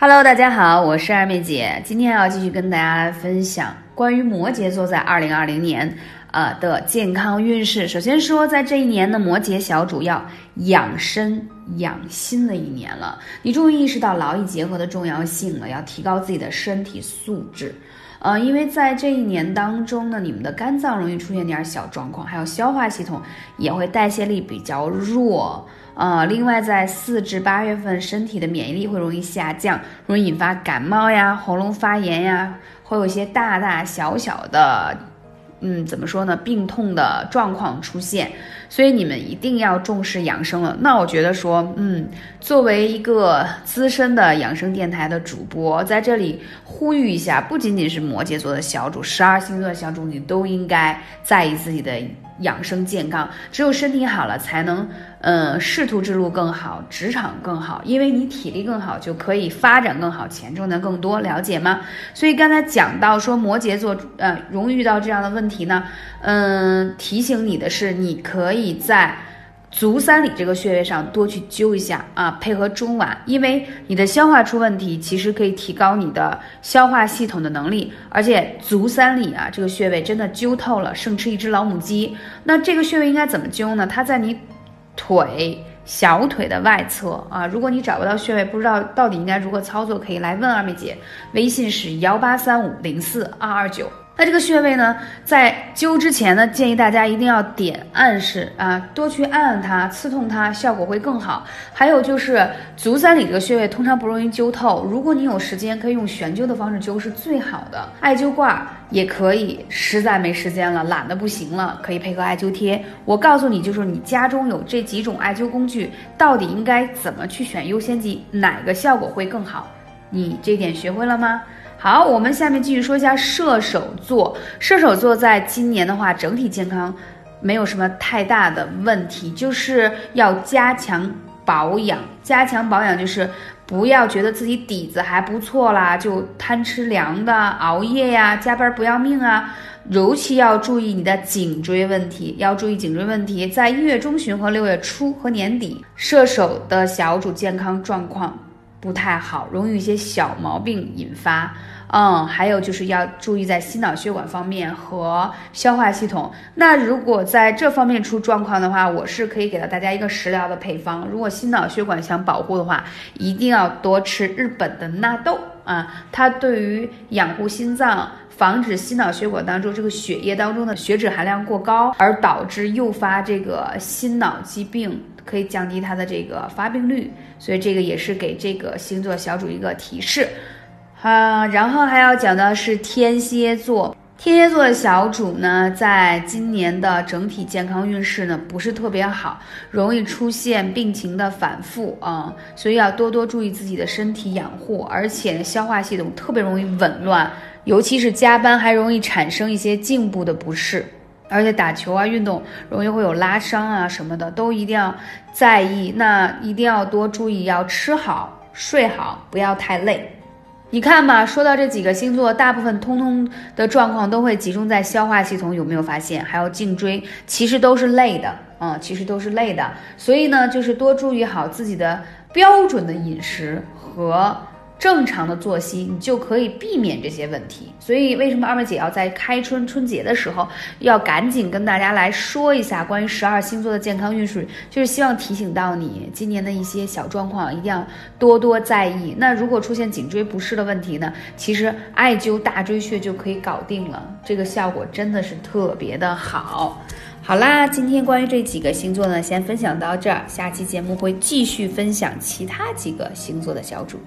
Hello，大家好，我是二妹姐，今天要继续跟大家分享关于摩羯座在二零二零年呃的健康运势。首先说，在这一年的摩羯小主要养生养心的一年了，你终于意识到劳逸结合的重要性了，要提高自己的身体素质。呃，因为在这一年当中呢，你们的肝脏容易出现点小状况，还有消化系统也会代谢力比较弱。呃，另外在四至八月份，身体的免疫力会容易下降，容易引发感冒呀、喉咙发炎呀，会有一些大大小小的。嗯，怎么说呢？病痛的状况出现，所以你们一定要重视养生了。那我觉得说，嗯，作为一个资深的养生电台的主播，在这里呼吁一下，不仅仅是摩羯座的小主，十二星座的小主，你都应该在意自己的。养生健康，只有身体好了，才能，嗯，仕途之路更好，职场更好，因为你体力更好，就可以发展更好，钱挣的更多，了解吗？所以刚才讲到说摩羯座，呃，容易遇到这样的问题呢，嗯，提醒你的是，你可以可以在。足三里这个穴位上多去灸一下啊，配合中脘，因为你的消化出问题，其实可以提高你的消化系统的能力。而且足三里啊，这个穴位真的灸透了，胜吃一只老母鸡。那这个穴位应该怎么灸呢？它在你腿小腿的外侧啊。如果你找不到穴位，不知道到底应该如何操作，可以来问二妹姐，微信是幺八三五零四二二九。那这个穴位呢，在灸之前呢，建议大家一定要点按式啊，多去按按它，刺痛它，效果会更好。还有就是足三里这个穴位通常不容易灸透，如果你有时间，可以用悬灸的方式灸是最好的。艾灸罐也可以，实在没时间了，懒得不行了，可以配合艾灸贴。我告诉你，就是你家中有这几种艾灸工具，到底应该怎么去选优先级，哪个效果会更好？你这点学会了吗？好，我们下面继续说一下射手座。射手座在今年的话，整体健康没有什么太大的问题，就是要加强保养。加强保养就是不要觉得自己底子还不错啦，就贪吃凉的、熬夜呀、加班不要命啊。尤其要注意你的颈椎问题，要注意颈椎问题。在一月中旬和六月初和年底，射手的小主健康状况。不太好，容易一些小毛病引发。嗯，还有就是要注意在心脑血管方面和消化系统。那如果在这方面出状况的话，我是可以给到大家一个食疗的配方。如果心脑血管想保护的话，一定要多吃日本的纳豆啊，它对于养护心脏、防止心脑血管当中这个血液当中的血脂含量过高，而导致诱发这个心脑疾病。可以降低它的这个发病率，所以这个也是给这个星座小主一个提示，啊，然后还要讲的是天蝎座，天蝎座的小主呢，在今年的整体健康运势呢不是特别好，容易出现病情的反复啊，所以要多多注意自己的身体养护，而且呢消化系统特别容易紊乱，尤其是加班还容易产生一些颈部的不适。而且打球啊，运动容易会有拉伤啊什么的，都一定要在意。那一定要多注意，要吃好、睡好，不要太累。你看吧，说到这几个星座，大部分通通的状况都会集中在消化系统，有没有发现？还有颈椎，其实都是累的，嗯，其实都是累的。所以呢，就是多注意好自己的标准的饮食和。正常的作息，你就可以避免这些问题。所以，为什么二妹姐要在开春春节的时候，要赶紧跟大家来说一下关于十二星座的健康运势？就是希望提醒到你，今年的一些小状况一定要多多在意。那如果出现颈椎不适的问题呢？其实艾灸大椎穴就可以搞定了，这个效果真的是特别的好。好啦，今天关于这几个星座呢，先分享到这儿，下期节目会继续分享其他几个星座的小主。